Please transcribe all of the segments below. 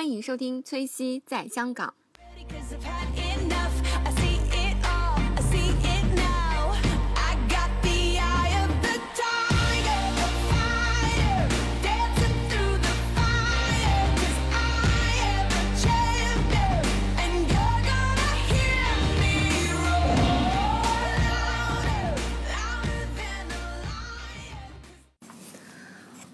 欢迎收听崔西在香港。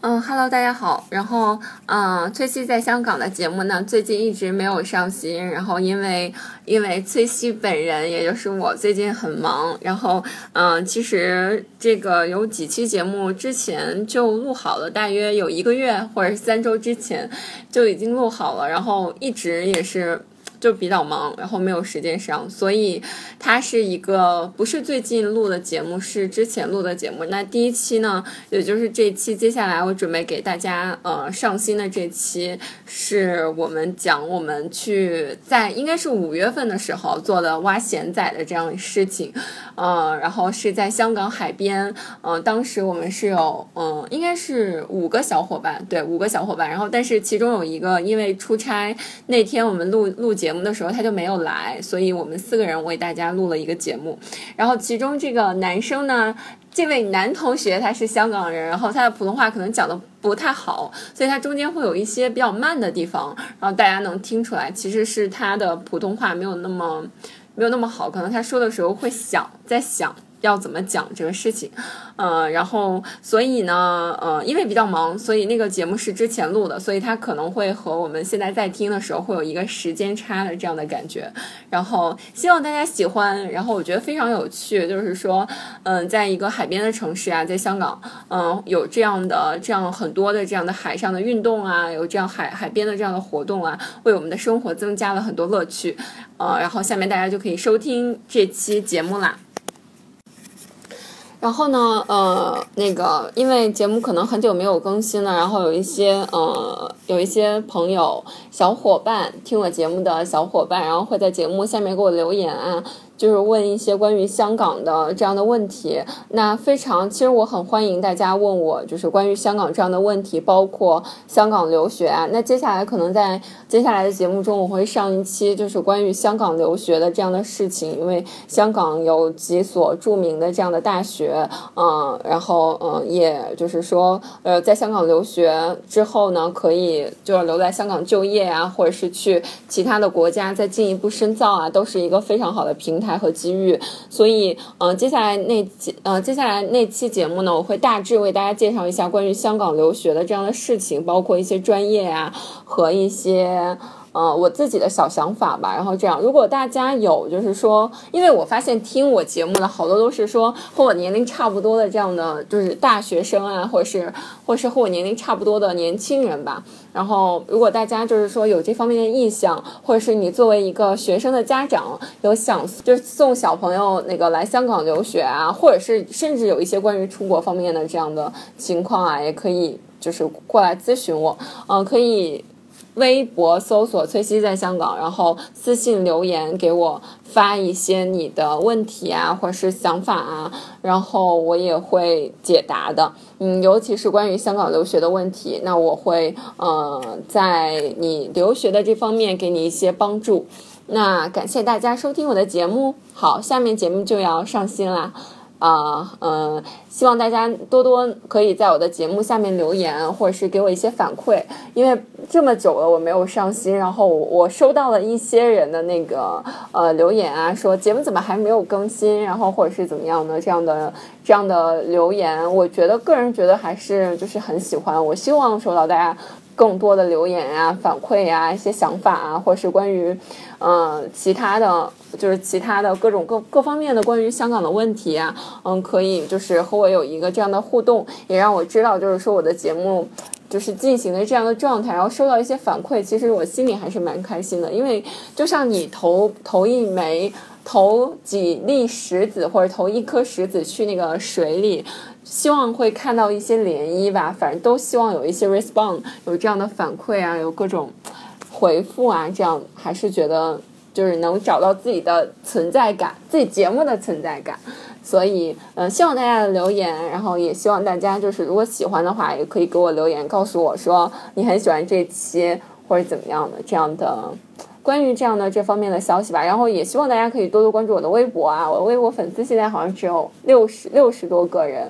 嗯哈喽大家好。然后，嗯，崔西在香港的节目呢，最近一直没有上新。然后，因为因为崔西本人，也就是我，最近很忙。然后，嗯，其实这个有几期节目之前就录好了，大约有一个月或者三周之前就已经录好了。然后一直也是。就比较忙，然后没有时间上，所以它是一个不是最近录的节目，是之前录的节目。那第一期呢，也就是这期，接下来我准备给大家呃上新的这期，是我们讲我们去在应该是五月份的时候做的挖咸仔的这样的事情，呃，然后是在香港海边，呃，当时我们是有嗯、应该是五个小伙伴，对，五个小伙伴，然后但是其中有一个因为出差那天我们录录节目的时候他就没有来，所以我们四个人为大家录了一个节目，然后其中这个男生呢。这位男同学他是香港人，然后他的普通话可能讲的不太好，所以他中间会有一些比较慢的地方，然后大家能听出来，其实是他的普通话没有那么没有那么好，可能他说的时候会想在想要怎么讲这个事情，呃，然后所以呢，呃，因为比较忙，所以那个节目是之前录的，所以它可能会和我们现在在听的时候会有一个时间差的这样的感觉，然后希望大家喜欢，然后我觉得非常有趣，就是说，嗯、在一个海边的城市啊，在香港，嗯、有这样的这样很多的这样的海上的运动啊，有这样海海边的这样的活动啊，为我们的生活增加了很多乐趣，呃，然后下面大家就可以收听这期节目啦。然后呢，呃，那个，因为节目可能很久没有更新了，然后有一些呃，有一些朋友、小伙伴听我节目的小伙伴，然后会在节目下面给我留言啊，就是问一些关于香港的这样的问题。那非常，其实我很欢迎大家问我，就是关于香港这样的问题，包括香港留学啊。那接下来可能在接下来的节目中，我会上一期就是关于香港留学的这样的事情，因为香港有几所著名的这样的大学，嗯，然后嗯，也就是说，呃，在香港留学之后呢，可以就是留在香港就业啊，或者是去其他的国家再进一步深造啊，都是一个非常好的平台和机遇。所以，嗯、接下来那节呃，接下来那期节目呢，我会大致为大家介绍一下关于香港留学的这样的事情，包括一些专业啊和一些。呃，我自己的小想法吧，然后这样，如果大家有就是说，因为我发现听我节目的好多都是说和我年龄差不多的这样的，就是大学生啊，或者是或者是和我年龄差不多的年轻人吧。然后，如果大家就是说有这方面的意向，或者是你作为一个学生的家长有想就是送小朋友那个来香港留学啊，或者是甚至有一些关于出国方面的这样的情况啊，也可以就是过来咨询我，嗯、可以。微博搜索“崔西在香港”，然后私信留言给我发一些你的问题啊，或者是想法啊，然后我也会解答的。嗯，尤其是关于香港留学的问题，那我会呃在你留学的这方面给你一些帮助。那感谢大家收听我的节目，好，下面节目就要上新啦。啊，嗯、希望大家多多可以在我的节目下面留言，或者是给我一些反馈，因为这么久了我没有上新，然后我收到了一些人的那个呃留言啊，说节目怎么还没有更新，然后或者是怎么样的这样的这样的留言，我觉得个人觉得还是就是很喜欢，我希望收到大家。更多的留言啊、反馈啊、一些想法啊，或者是关于，嗯、其他的，就是其他的各种各各方面的关于香港的问题啊，嗯，可以就是和我有一个这样的互动，也让我知道，就是说我的节目就是进行的这样的状态，然后收到一些反馈，其实我心里还是蛮开心的，因为就像你投投一枚。投几粒石子或者投一颗石子去那个水里，希望会看到一些涟漪吧。反正都希望有一些 respond，有这样的反馈啊，有各种回复啊，这样还是觉得就是能找到自己的存在感，自己节目的存在感。所以，嗯、希望大家的留言，然后也希望大家就是如果喜欢的话，也可以给我留言，告诉我说你很喜欢这期，或者怎么样的这样的。关于这样的这方面的消息吧，然后也希望大家可以多多关注我的微博啊，我微博粉丝现在好像只有六十六十多个人，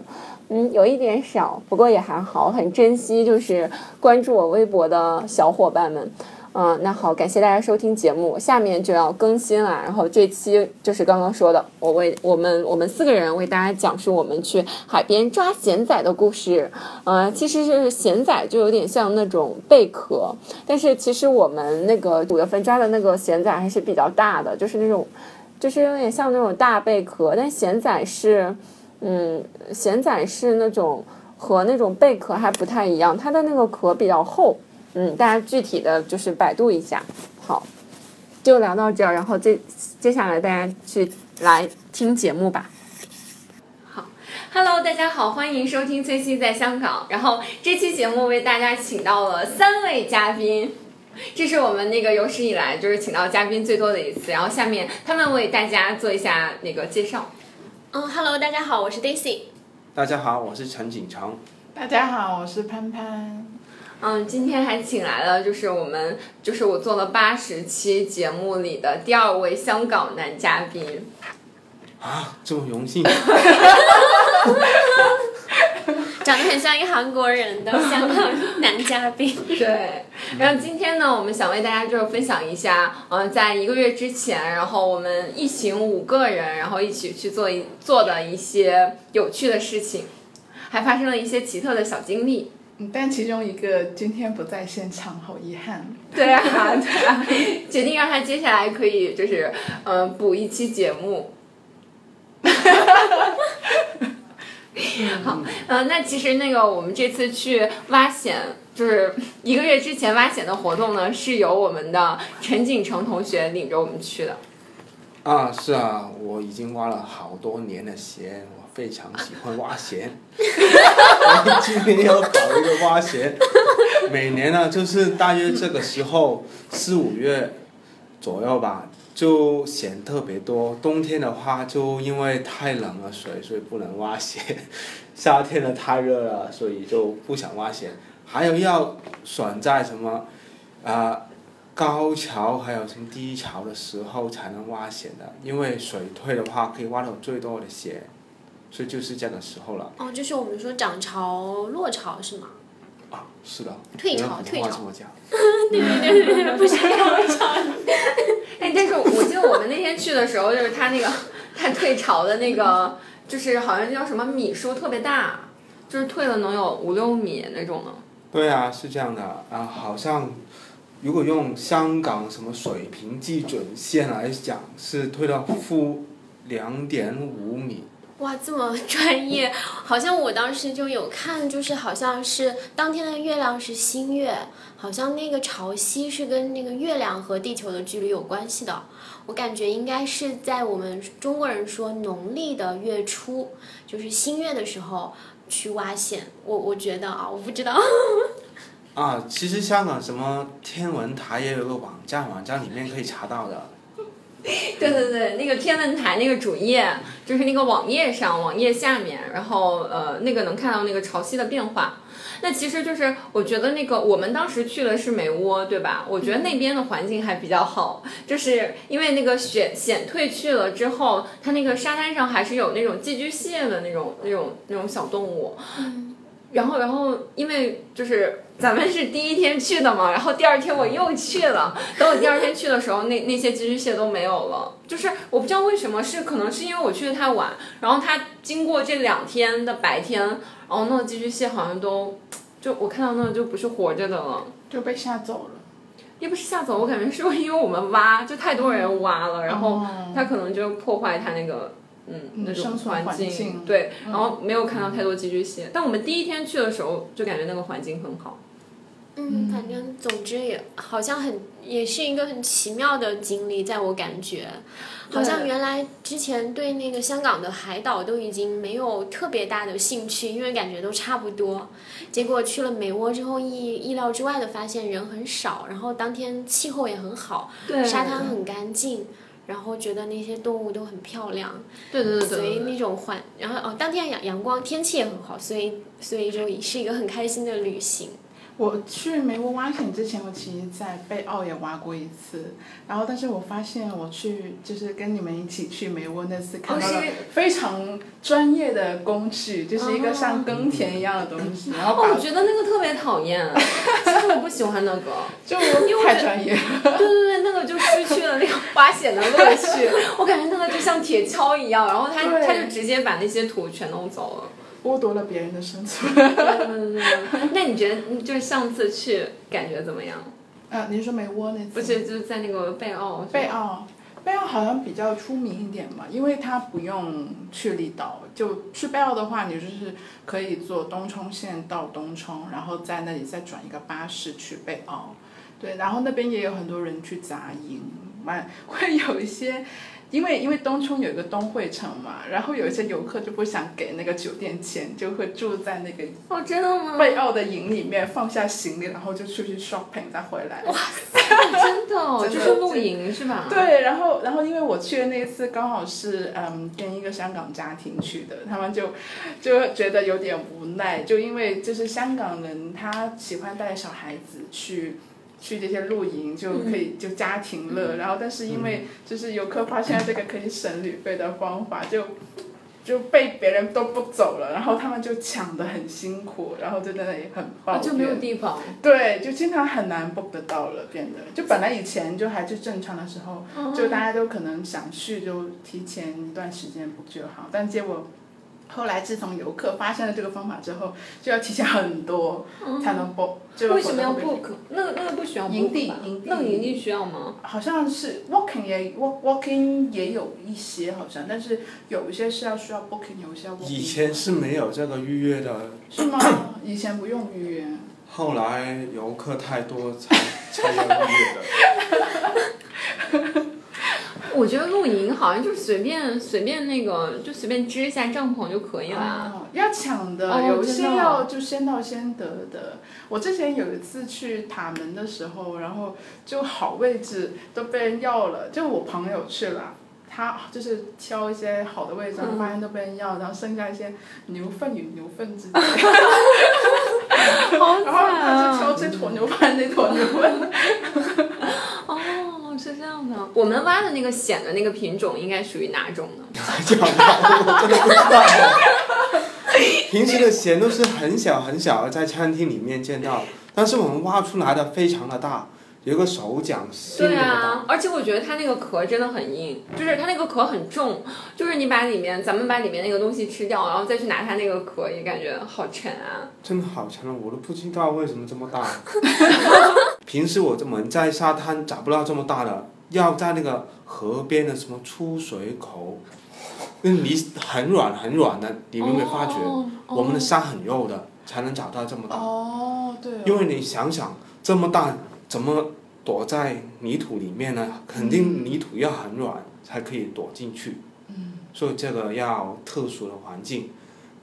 嗯，有一点少，不过也还好，很珍惜就是关注我微博的小伙伴们。嗯，那好，感谢大家收听节目，下面就要更新了。然后这期就是刚刚说的，我为我们我们四个人为大家讲述我们去海边抓咸仔的故事。嗯，其实是咸仔就有点像那种贝壳，但是其实我们那个五月份抓的那个咸仔还是比较大的，就是那种就是有点像那种大贝壳，但咸仔是嗯，咸仔是那种和那种贝壳还不太一样，它的那个壳比较厚。嗯，大家具体的就是百度一下。好，就聊到这儿，然后接接下来大家去来听节目吧。好，Hello，大家好，欢迎收听崔西在香港。然后这期节目为大家请到了三位嘉宾，这是我们那个有史以来就是请到嘉宾最多的一次。然后下面他们为大家做一下那个介绍。嗯，Hello，大家好，我是 Daisy。大家好，我是陈景成。大家好，我是潘潘。嗯，今天还请来了，就是我们，就是我做了八十期节目里的第二位香港男嘉宾。啊，这么荣幸！长得很像一个韩国人的香港 男嘉宾。对，然后今天呢，我们想为大家就是分享一下，嗯、在一个月之前，然后我们一行五个人，然后一起去做一做的一些有趣的事情，还发生了一些奇特的小经历。嗯但其中一个今天不在现场，好遗憾。对啊，对啊，决定让他接下来可以就是呃补一期节目。好，呃，那其实那个我们这次去挖险，就是一个月之前挖险的活动呢，是由我们的陈景成同学领着我们去的。啊，是啊，我已经挖了好多年的险，我非常喜欢挖咸。我今天要搞一个挖咸，每年呢就是大约这个时候四五月左右吧，就咸特别多。冬天的话，就因为太冷了水，所以不能挖咸；夏天呢太热了，所以就不想挖咸。还有要选在什么啊？高潮还有从低潮的时候才能挖咸的，因为水退的话可以挖到最多的咸，所以就是这样的时候了。哦，就是我们说涨潮、落潮是吗？啊，是的。退潮退潮话这么讲。对对对对，不是落潮。哎，但是我记得我们那天去的时候，就是他那个他退潮的那个，就是好像叫什么米数特别大，就是退了能有五六米那种的。对啊，是这样的啊，好像如果用香港什么水平基准线来讲，是退到负两点五米。哇，这么 专业，好像我当时就有看，就是好像是当天的月亮是新月，好像那个潮汐是跟那个月亮和地球的距离有关系的。我感觉应该是在我们中国人说农历的月初，就是新月的时候去挖险。我我觉得啊，我不知道。啊，其实香港什么天文台也有个网站，网站里面可以查到的。对对对，那个天文台那个主页，就是那个网页上，网页下面，然后呃，那个能看到那个潮汐的变化。那其实就是我觉得那个我们当时去的是美窝，对吧？我觉得那边的环境还比较好，就是因为那个险险退去了之后，它那个沙滩上还是有那种寄居蟹的那种那种那种小动物。然后，然后，因为就是咱们是第一天去的嘛，然后第二天我又去了。等我第二天去的时候，那那些寄居蟹都没有了。就是我不知道为什么，是可能是因为我去的太晚，然后它经过这两天的白天，然后那个寄居蟹好像都，就我看到那就不是活着的了。就被吓走了。也不是吓走，我感觉是因为我们挖，就太多人挖了，然后哦它可能就破坏它那个嗯那种生存环境，对，嗯然后没有看到太多寄居蟹。但我们第一天去的时候，就感觉那个环境很好。嗯，反正总之也好像很也是一个很奇妙的经历，在我感觉，好像原来之前对那个香港的海岛都已经没有特别大的兴趣，因为感觉都差不多。结果去了美窝之后，意意料之外的发现人很少，然后当天气候也很好，对沙滩很干净。然后觉得那些动物都很漂亮，对对对所以那种环，然后哦，当天阳阳光天气也很好，所以所以就是一个很开心的旅行。我去梅窝挖潜之前，我其实在贝澳也挖过一次，然后但是我发现我去就是跟你们一起去梅窝那次，看到了非常专业的工具，就是一个像耕田一样的东西，然后哦，我觉得那个特别讨厌，我不喜欢那个。就因为太专业了。对对对，那个就失去了那个挖显的乐趣。我感觉那个就像铁锹一样，然后他他就直接把那些土全弄走了。剥夺了别人的生存。对对对对。那你觉得就是上次去感觉怎么样？啊，您说梅窝那次？不是，就是在那个贝奥。贝。奥，贝奥好像比较出名一点嘛，因为它不用去离岛，就去贝澳的话，你就是可以坐东冲线到东冲，然后在那里再转一个巴士去贝澳。对，然后那边也有很多人去扎营，蛮 会有一些。因为因为东冲有一个东汇城嘛，然后有一些游客就不想给那个酒店钱，就会住在那个哦，真的吗？贝奥的营里面，放下行李，然后就出去 shopping 再回来。真的哦，真的就是露营是吧？。对，然后然后因为我去的那一次刚好是嗯跟一个香港家庭去的，他们就就觉得有点无奈，就因为就是香港人他喜欢带小孩子去。去这些露营就可以就家庭乐，然后但是因为就是游客发现这个可以省旅费的方法，就就被别人都不走了，然后他们就抢得很辛苦，然后就在那里很抱就没有地方。对，就经常很难 book 得到了，变得。就本来以前就还是正常的时候，就大家都可能想去就提前一段时间 book 就好，但结果后来自从游客发现了这个方法之后，就要提前很多才能 book，、就为什么要 book？那个那个不需要 book 营地营地那个营地需要吗？好像是 walking 也 walk walking 也有一些好像，但是有一些是要需要 booking，有一些要 walking。以前是没有这个预约的，是吗？以前不用预约。后来游客太多才才要预约的。我觉得露营好像就是随便随便那个就随便支一下帐篷就可以了。哦，要抢的，哦有些要就先到先得的。我之前有一次去塔门的时候，然后就好位置都被人要了，就我朋友去了。他就是挑一些好的位置，然后发现都被人要，然后剩下一些牛粪与牛粪之间，然后他就挑惨这坨牛粪那坨牛粪。哦，是这样的。我们挖的那个蚬的那个品种应该属于哪种呢？这样吧，我真的不知道。平时的蚬都是很小很小的，在餐厅里面见到，但是我们挖出来的非常的大，有个手掌心对。啊，而且我觉得它那个壳真的很硬，就是它那个壳很重，就是你把里面咱们把里面那个东西吃掉，然后再去拿它那个壳，也感觉好沉啊。真的好沉啊！我都不知道为什么这么大。平时我们在沙滩找不到这么大的，要在那个河边的什么出水口，那泥很软很软的，你们有没有发觉？哦我们的沙很肉的，才能找到这么大。哦，对哦。因为你想想，这么大怎么躲在泥土里面呢？肯定泥土要很软才可以躲进去。嗯。所以这个要特殊的环境，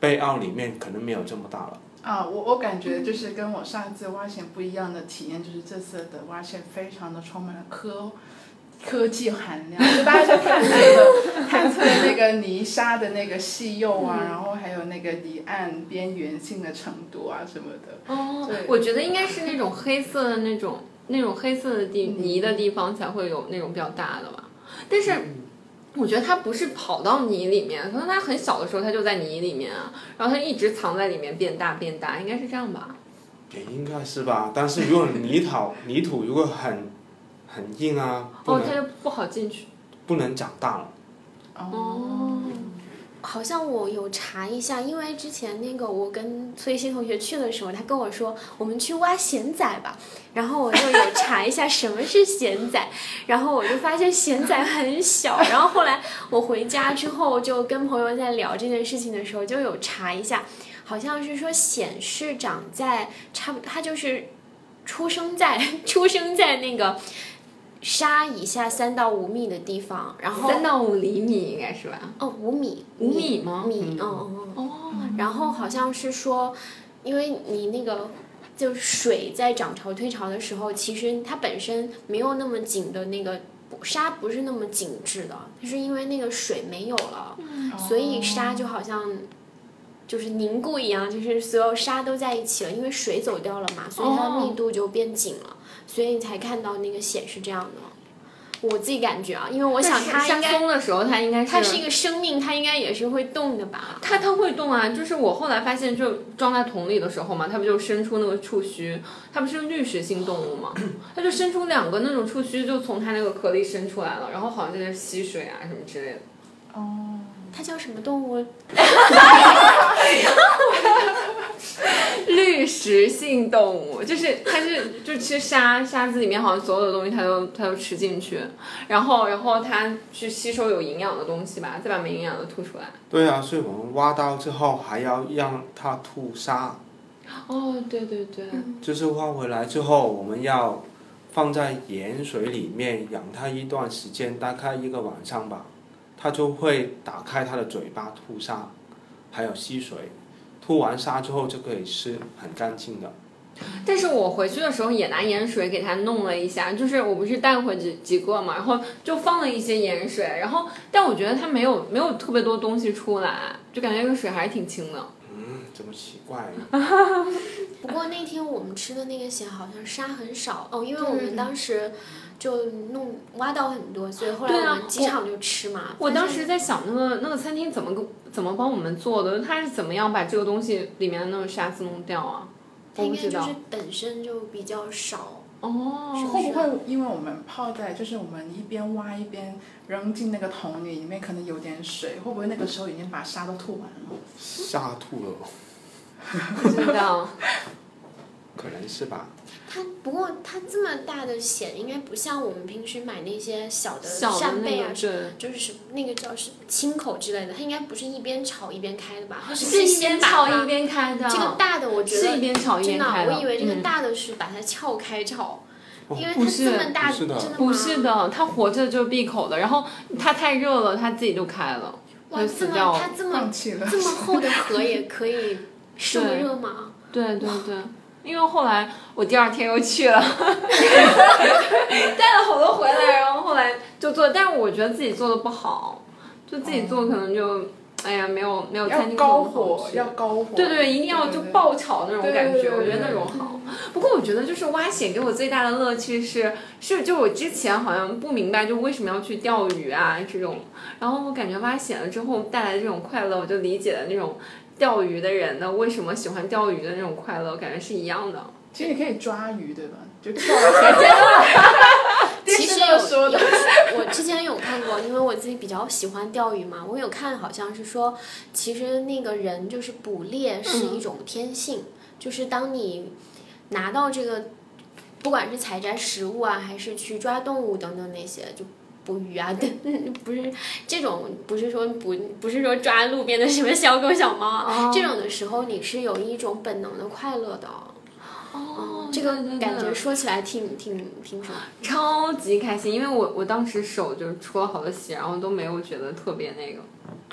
贝澳里面可能没有这么大了。啊，我我感觉就是跟我上一次挖潜不一样的体验，就是这次的挖潜非常的充满了科科技含量，就大家就探测了探测了那个泥沙的那个细幼啊，然后还有那个离岸边缘性的程度啊什么的。哦，我觉得应该是那种黑色的那种那种黑色的地泥的地方才会有那种比较大的吧。但是我觉得它不是跑到泥里面，可能它很小的时候它就在泥里面啊，然后它一直藏在里面变大变大，应该是这样吧？也应该是吧，但是如果泥土泥土如果很很硬啊，哦，能、它就不好进去。不能长大了。哦，好像我有查一下，因为之前那个我跟崔鑫同学去的时候，他跟我说我们去挖咸仔吧，然后我就有查一下什么是咸仔，然后我就发现咸仔很小，然后后来我回家之后就跟朋友在聊这件事情的时候，就有查一下，好像是说显是长在差不多，它就是出生在出生在那个。沙以下三到五米的地方，然后三到五厘米应该是吧？哦，五米，五米吗米，嗯嗯嗯。哦，然后好像是说，因为你那个就是水在涨潮退潮的时候，其实它本身没有那么紧的那个沙不是那么紧致的，它是因为那个水没有了，所以沙就好像。就是凝固一样，就是所有沙都在一起了，因为水走掉了嘛，所以它的密度就变紧了，所以你才看到那个显是这样的。我自己感觉啊，因为我想它沙应该松的时候，它应该是它是一个生命，它应该也是会动的吧？它它会动啊，就是我后来发现，就装在桶里的时候嘛，它不就伸出那个触须，它不是滤食性动物嘛，它就伸出两个那种触须，就从它那个壳里伸出来了，然后好像在那吸水啊什么之类的。哦，它叫什么动物？滤食性动物，就是它是就吃沙沙子里面好像所有的东西它都它都吃进去，然后然后它去吸收有营养的东西吧，再把没营养的吐出来。对啊，所以我们挖到之后还要让它吐沙，哦，对对对，就是挖回来之后，我们要放在盐水里面养它一段时间，大概一个晚上吧，它就会打开它的嘴巴吐沙，还有吸水。吐完沙之后就可以吃，很干净的。但是我回去的时候也拿盐水给它弄了一下，就是我不是带回几几个嘛，然后就放了一些盐水，然后但我觉得它没有没有特别多东西出来，就感觉那个水还是挺清的。嗯，这么奇怪。不过那天我们吃的那个咸好像沙很少哦，因为我们当时就弄挖到很多，所以后来我们机场就吃嘛。我当时在想那个那个餐厅怎么怎么帮我们做的，他是怎么样把这个东西里面的那个沙子弄掉啊？应该就是本身就比较少。哦，会不会因为我们泡在，就是我们一边挖一边扔进那个桶里，里面可能有点水，会不会那个时候已经把沙都吐完了？沙吐了，不知道。可能是吧。它不过它这么大的蚬，应该不像我们平时买那些小的扇贝啊就是什么那个叫是青口之类的，它应该不是一边炒一边开的吧？它是先把它边炒一边开的。这个大的我觉得是一边炒一真的，边开的。我以为这个嗯大的是把它撬开炒，哦因为它这么大，不是的真的吗？不是的，它活着就闭口的，然后它太热了，它自己就开了，哇，就这么死掉了它。这么放弃了。这么厚的壳也可以 受热吗？对对对，因为后来我第二天又去了，带了好多回来，然后后来就做，但是我觉得自己做的不好，就自己做可能就，哎呀，没有没有餐厅要高火，要高火。对对，一定要就爆炒那种感觉，对对对我觉得那种好。不过我觉得就是挖蚬给我最大的乐趣是，是就我之前好像不明白就为什么要去钓鱼啊这种，然后我感觉挖蚬了之后带来的这种快乐，我就理解了那种钓鱼的人呢为什么喜欢钓鱼的那种快乐，感觉是一样的。其实你可以抓鱼，对吧？就跳到河间。电 视其实有都说的。有我之前有看过，因为我自己比较喜欢钓鱼嘛，我有看好像是说，其实那个人就是捕猎是一种天性，就是当你拿到这个，不管是采摘食物啊，还是去抓动物等等那些，就。捕鱼啊，等不是这种，不是说不，不是说抓路边的什么小狗小猫啊，这种的时候，你是有一种本能的快乐的。哦这个感觉说起来挺挺挺什么？超级开心，因为我我当时手就出了好多血，然后都没有觉得特别那个。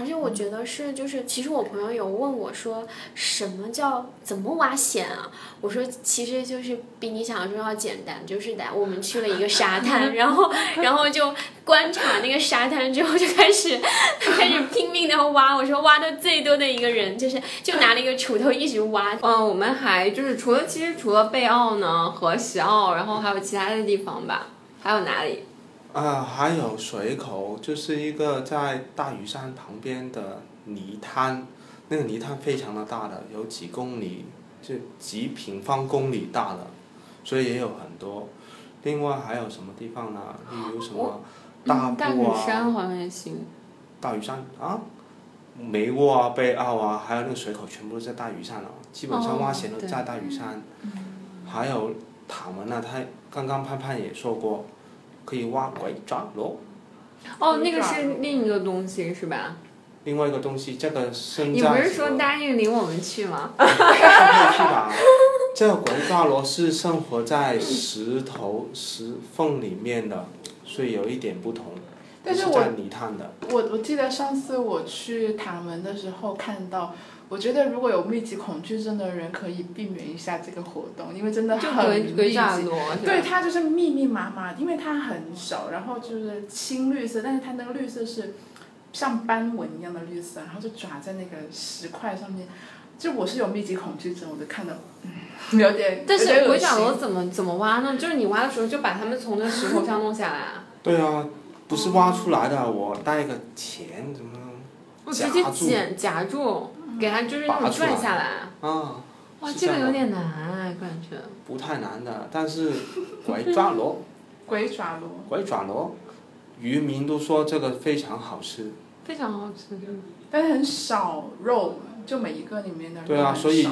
而且我觉得是，就是其实我朋友有问我说，什么叫怎么挖蚬啊？我说其实就是比你想象中要简单，就是来我们去了一个沙滩，然后然后就观察那个沙滩之后就开始开始拼命的挖。我说挖的最多的一个人就是就拿了一个锄头一直挖。嗯，我们还就是除了其实除了贝澳呢和西澳，然后还有其他的地方吧，还有哪里？啊，还有水口，就是一个在大屿山旁边的泥滩，那个泥滩非常的大的，有几公里，就几平方公里大的，所以也有很多。另外还有什么地方呢？例如什么大嗯大屿埔啊、山好像也行。大屿山啊，梅窝啊、贝澳啊，还有那个水口，全部都在大屿山了。基本上挖蚬都在大屿山。还有塔门啊，他刚刚潘潘也说过，可以挖鬼抓螺。哦，那个是另一个东西是吧？另外一个东西，这个现你不是说答应领我们去吗？去吧？这个鬼抓螺是生活在石头石缝里面的，所以有一点不同。但是我泥滩的。我我记得上次我去塔门的时候看到，我觉得如果有密集恐惧症的人可以避免一下这个活动，因为真的就很密集。对，它就是密密麻麻，因为它很少，然后就是青绿色，但是它那个绿色是像斑纹一样的绿色，然后就抓在那个石块上面。就我是有密集恐惧症，我就看到，嗯，有点。但是鬼爪螺怎么怎么挖呢？就是你挖的时候就把它们从那石头上弄下来啊，对啊，不是挖出来的，我带个钳怎么我直接剪夹住，给它就是那种拔出来拽下来。啊？哇，这个有点难啊，感觉。不太难的，但是鬼爪螺，鬼爪螺。鬼爪螺，渔民都说这个非常好吃。非常好吃，但是很少肉，就每一个里面的肉对啊，所以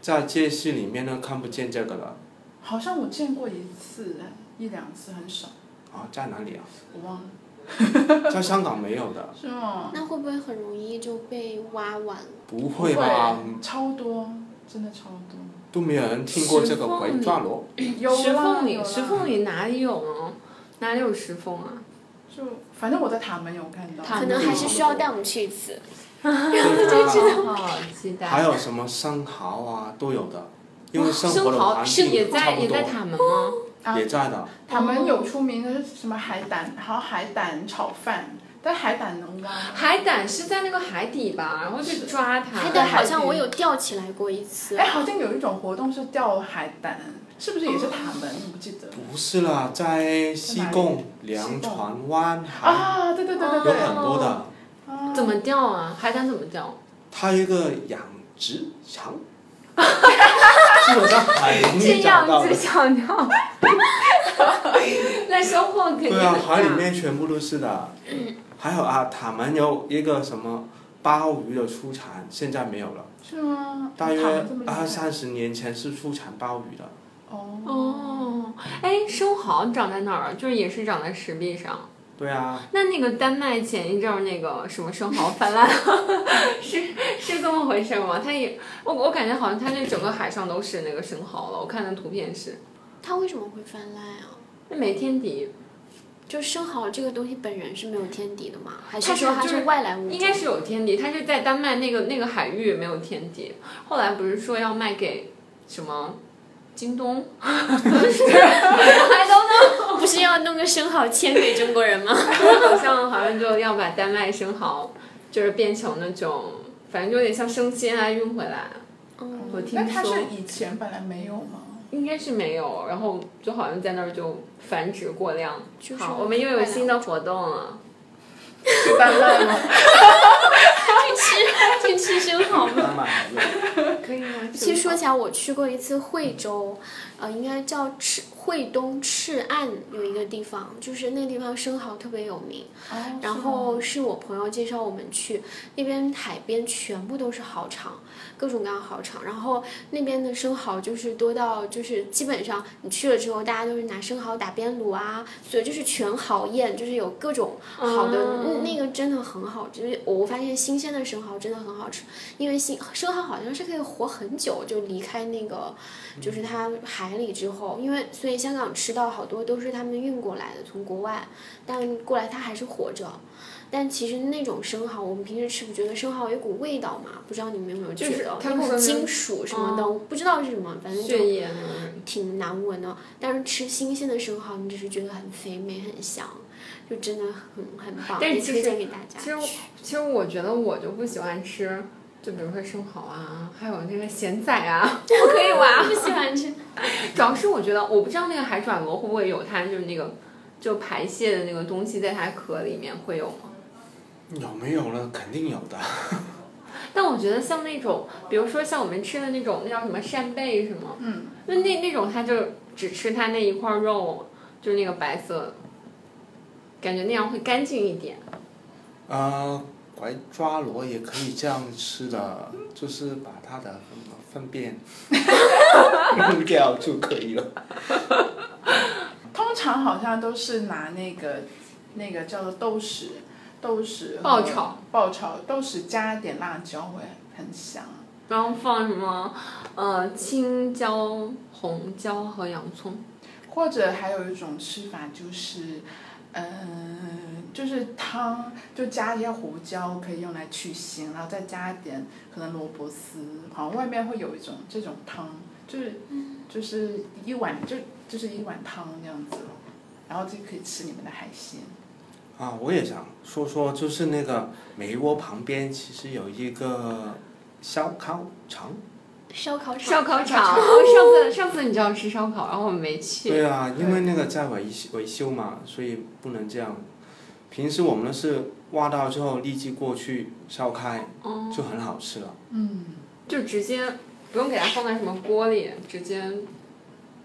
在街市里面呢看不见这个了。好像我见过一次，一两次很少，啊，在哪里啊？我忘了，在香港没有的。是吗？那会不会很容易就被挖完？不会吧？超多，真的超多。都没有人听过这个鬼抓螺。有石啦缝里，石缝里哪里有呢？哪里有石缝啊？就反正我在塔门有看到。可能还是需要带我们去一次。对啊，好期待。还有什么生蚝啊，都有的，因为生蚝的环境是也差不多在也在，塔门吗？啊也在的。他们有出名的是什么海胆，还有海胆炒饭，但海胆能挖吗？海胆是在那个海底吧，然后去抓它。海胆好像我有钓起来过一次哎，。好像有一种活动是钓海胆，是不是也是塔门？我不记得。不是啦，在西贡粮船湾还啊，对对对对有对。很多的，啊怎么钓啊？海胆怎么钓？它有一个养殖场，基本上很容易找到的。小鸟。那收获肯定对啊，海里面全部都是的。嗯还有啊，他们有一个什么鲍鱼的出产，现在没有了，是吗？大约二三十年前是出产鲍鱼的。哦。哦，哎，生蚝长在哪儿啊？就是也是长在石壁上。对啊，那那个丹麦前一阵儿那个什么生蚝泛滥，是是这么回事吗？它也，我我感觉好像它那整个海上都是那个生蚝了。我看的图片是，它为什么会泛滥啊？那没天敌，就生蚝这个东西本人是没有天敌的吗？还是是说它是外来物种？应该是有天敌，它是在丹麦那个那个海域没有天敌。后来不是说要卖给什么京东不是要弄个生蚝签给中国人吗？好像好像就要把丹麦生蚝就是变成那种，反正就有点像生鲜啊运回来。嗯，我听说那它是以前本来没有吗？应该是没有，然后就好像在那儿就繁殖过量。就是好，我们又有新的活动了。去丹麦吗？去吃生蚝吗？丹麦好热。可以吗？其实说起来，我去过一次惠州，呃，应该叫赤惠东赤岸有一个地方，就是那个地方生蚝特别有名。哦然后是我朋友介绍我们去那边海边，全部都是蚝场，各种各样蚝场。然后那边的生蚝就是多到就是基本上你去了之后，大家都是拿生蚝打边炉啊，所以就是全蚝宴，就是有各种好的，那个真的很好，就是我发现新鲜的生蚝真的很好吃，因为新生蚝好像是可以活很久，就离开那个就是它海里之后，因为所以香港吃到好多都是他们运过来的，从国外，但过来它还是活着。但其实那种生蚝，我们平时吃不觉得生蚝有一股味道嘛？不知道你们有没有就是觉得？他们说是有金属什么的，嗯我不知道是什么，反正就。挺难闻的。但是吃新鲜的生蚝，你只是觉得很肥美、很香，就真的很很棒，也但是推荐给大家其实。其实我觉得我就不喜欢吃，就比如说生蚝啊，还有那个咸仔啊，不可以玩。不喜欢吃，主要是我觉得，我不知道那个海爪螺会不会有它就是那个就排泄的那个东西在它壳里面会有吗？有没有了？肯定有的。但我觉得像那种，比如说像我们吃的那种，那叫什么扇贝是吗？嗯。那那那种，它就只吃它那一块肉，就是那个白色，感觉那样会干净一点。呃，拐抓螺也可以这样吃的，就是把它的粪便弄掉就可以了。通常好像都是拿那个那个叫做豆豉，豆豉爆炒，爆炒豆豉加一点辣椒会很香。然后放什么呃青椒、红椒和洋葱。或者还有一种吃法就是，嗯、就是汤就加一些胡椒，可以用来去腥，然后再加一点可能萝卜丝，好像外面会有一种这种汤，就是就是一碗就就是一碗汤这样子，然后就可以吃你们的海鲜。啊，我也想说说，就是那个梅窝旁边其实有一个烧烤场。烧烤场烧场，烤场，哦，上次上次你叫我吃烧烤，然后我们没去。对啊，因为那个在维修维修嘛，所以不能这样。平时我们是挖到之后立即过去烧开，哦，就很好吃了。嗯，就直接不用给它放在什么锅里，直接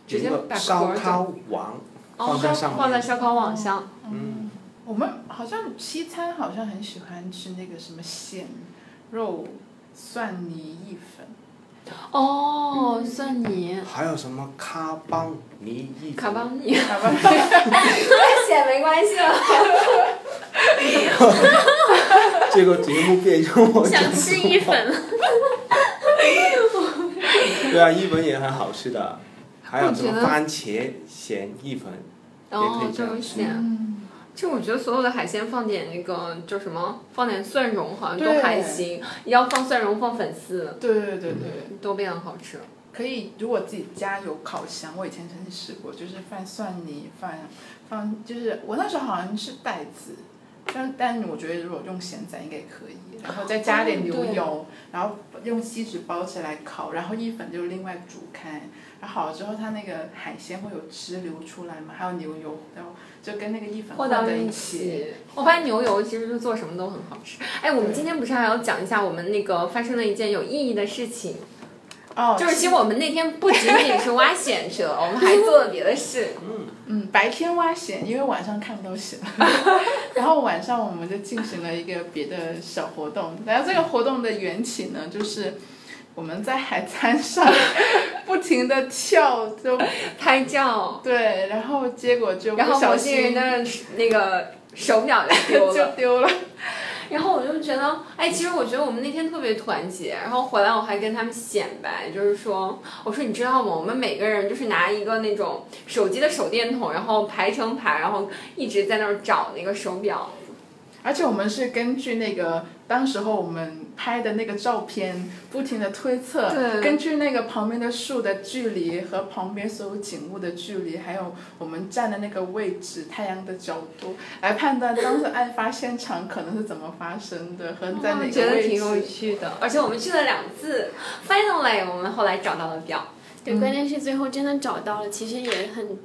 直接把个烧烤网。哦放在上面，放在烧烤网上。嗯，我们好像西餐好像很喜欢吃那个什么鲜肉蒜泥意粉，哦，蒜泥、还有什么卡邦尼卡邦尼卡邦尼？写没关系了。这个节目变成我想吃意粉了。对啊，意粉也很好吃的，还有什么番茄咸意粉，也可哦以，这样吃。这其实我觉得所有的海鲜放点那个叫什么，放点蒜蓉好像都还行。要放蒜蓉，放粉丝，对对对对。都变得好吃。可以，如果自己家有烤箱，我以前曾经试过，就是放蒜泥，放放，就是我那时候好像是袋子，但但我觉得如果用咸仔应该也可以，然后再加点牛油，然后用锡纸包起来烤，然后意粉就另外煮开，然后好了之后它那个海鲜会有汁流出来嘛，还有牛油，然后就跟那个意粉和到在一起。起。我发现牛油其实是做什么都很好吃。哎，我们今天不是还要讲一下我们那个发生了一件有意义的事情，哦，就是其实我们那天不仅仅是挖蚬去了，我们还 做了别的事。嗯嗯，白天挖蚬，因为晚上看不到蚬，然后晚上我们就进行了一个别的小活动。然后这个活动的缘起呢，就是我们在海滩上 不停的跳，就拍照，对，然后结果就然后不小某些人心的那个手表就丢就。丢了。然后我就觉得，哎，其实我觉得我们那天特别团结。然后回来我还跟他们显摆，就是说，我说你知道吗？我们每个人就是拿一个那种手机的手电筒，然后排成排，然后一直在那儿找那个手表。而且我们是根据那个当时候我们拍的那个照片，不停的推测，根据那个旁边的树的距离和旁边所有景物的距离，还有我们站的那个位置、太阳的角度，来判断当时案发现场可能是怎么发生的和在哪我觉个位得挺有置。趣的，而且我们去了两次，finally 我们后来找到了表。对，关键是最后真的找到了，其实也很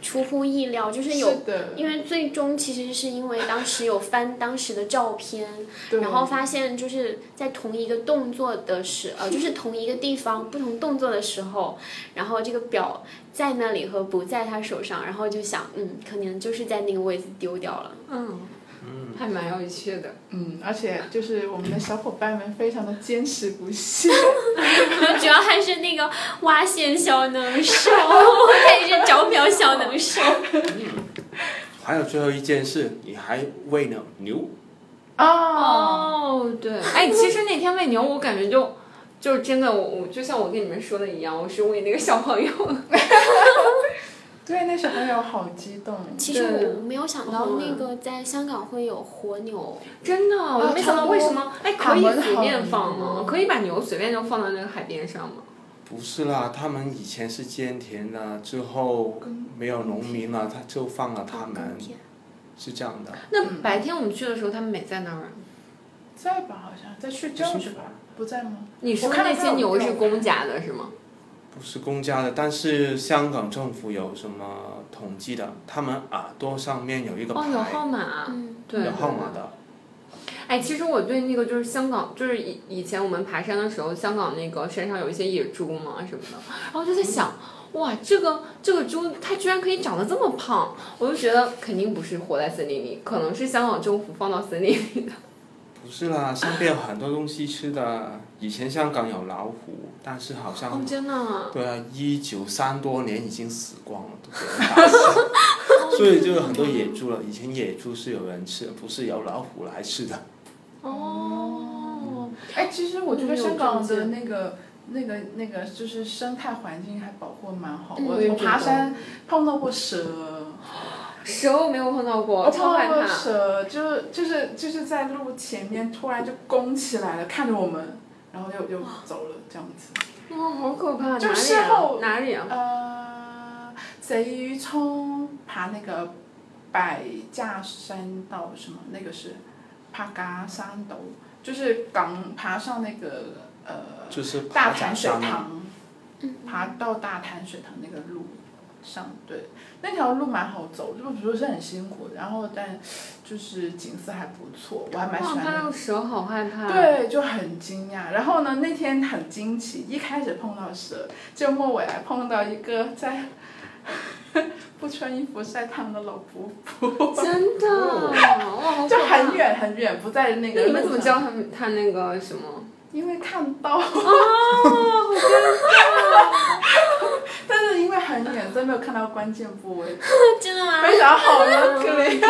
出乎意料，就是有是，因为最终其实是因为当时有翻当时的照片，然后发现就是在同一个动作的时，呃，就是同一个地方不同动作的时候，然后这个表在那里和不在他手上，然后就想，嗯，可能就是在那个位置丢掉了。嗯，还蛮有趣的。嗯，而且就是我们的小伙伴们非常的坚持不懈，主要还是那个挖线小能手，还是找表小能手。还有最后一件事，你还喂了牛，哦，哦，对，哎，其实那天喂牛，我感觉就就真的，我我就像我跟你们说的一样，我是喂那个小朋友。对，那小朋友好激动。其实我没有想到那个在香港会有活牛，真的，我没想到为什么，哎，可以随便放吗？可以把牛随便就放到那个海边上吗？不是啦，他们以前是兼田的，之后没有农民了，他就放了他们是这样的。那白天我们去的时候，他们没在那儿啊。在吧？好像在睡觉是吧？不在吗？你说那些牛是公家的是吗？不是公家的，但是香港政府有什么统计的？他们耳朵上面有一个哦，有，号码。嗯，对。有号码的。哎，其实我对那个就是香港，就是以以前我们爬山的时候，香港那个山上有一些野猪嘛什么的，然后就在想，哇，这个这个猪它居然可以长得这么胖，我就觉得肯定不是活在森林里，可能是香港政府放到森林里的。不是啦，上边有很多东西吃的。以前香港有老虎，但是好哦像，真的啊。对啊，一九三多年已经死光了，都被人打死，所以就有很多野猪了。以前野猪是有人吃，不是有老虎来吃的。哦。哎，其实我觉得香港的那个、那个、那个，就是生态环境还保护得蛮好。嗯我我爬山碰到过蛇，蛇我没有碰到过，我超害碰到过怕。蛇，就就是就是在路前面突然就攻起来了，看着我们，然后又又走了这样子。哇，好可怕！就哪里啊事后？哪里啊？呃，贼冲爬那个百架山到什么，那个是帕嘎山斗，就是刚爬上那个呃就是大潭水塘，爬到大潭水塘那个路上，对，那条路蛮好走，就不是很辛苦，然后但就是景色还不错，我还蛮喜哇，欢那个看到蛇好害怕。，对，就很惊讶。然后呢，那天很惊奇，一开始碰到蛇，就末尾还碰到一个在 不穿衣服晒太阳的老婆婆，真的，哇，好就可怕 很。远很远，不在那个。那你们怎么知？道他们他那个什么？因为看到，哦，好尴 但是因为很远，所以没有看到关键部位。真的吗？非常好的，可以。就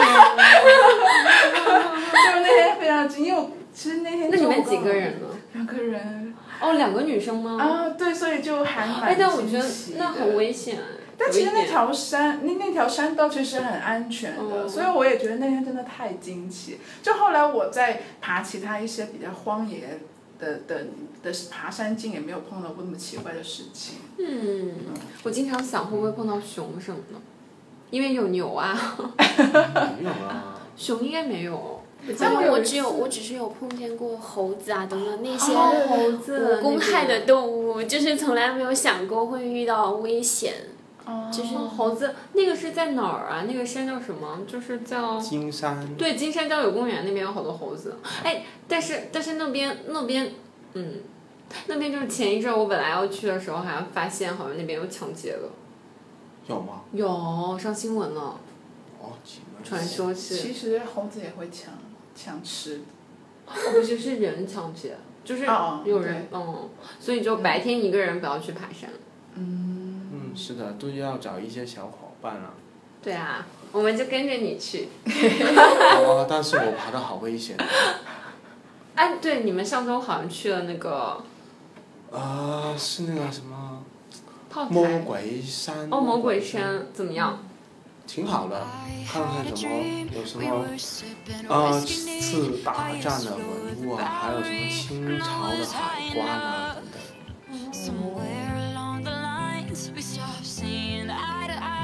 那天非常惊，因为我其实那天那你们几个人呢？两个人哦，两个女生吗？啊，对，所以就还蛮。哎，但我觉得那很。危险。但其实那条山，那那条山道其实很安全的，嗯所以我也觉得那天真的太惊奇。就后来我在爬其他一些比较荒野的的的爬山径，也没有碰到过那么奇怪的事情。嗯，我经常想会不会碰到熊什么的，因为有牛啊，没有啊，熊应该没有。但我只有我只是有碰见过猴子啊等等那些哦，猴子无公害的动物，就是从来没有想过会遇到危险。哦就是哦，猴子那个是在哪儿啊？那个山叫什么？就是叫金山对金山郊野公园那边有好多猴子。哎，但是但是那边那边嗯，那边就是前一阵我本来要去的时候，还发现好像那边有抢劫了，有吗？有上新闻了，哦，传说是其实猴子也会抢抢吃，哦不是是人抢劫，就是哦有人嗯，所以就白天一个人不要去爬山。嗯，是的，都要找一些小伙伴啊。对啊，我们就跟着你去。哦，但是我爬的好危险。哎，对，你们上周好像去了那个啊，是那个什么炮魔。鬼山。哦，魔鬼山怎么样？挺好的，看看什么有什么呃次大战的文物啊，还有什么清朝的海关啊等等。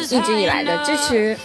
一直以来的支持。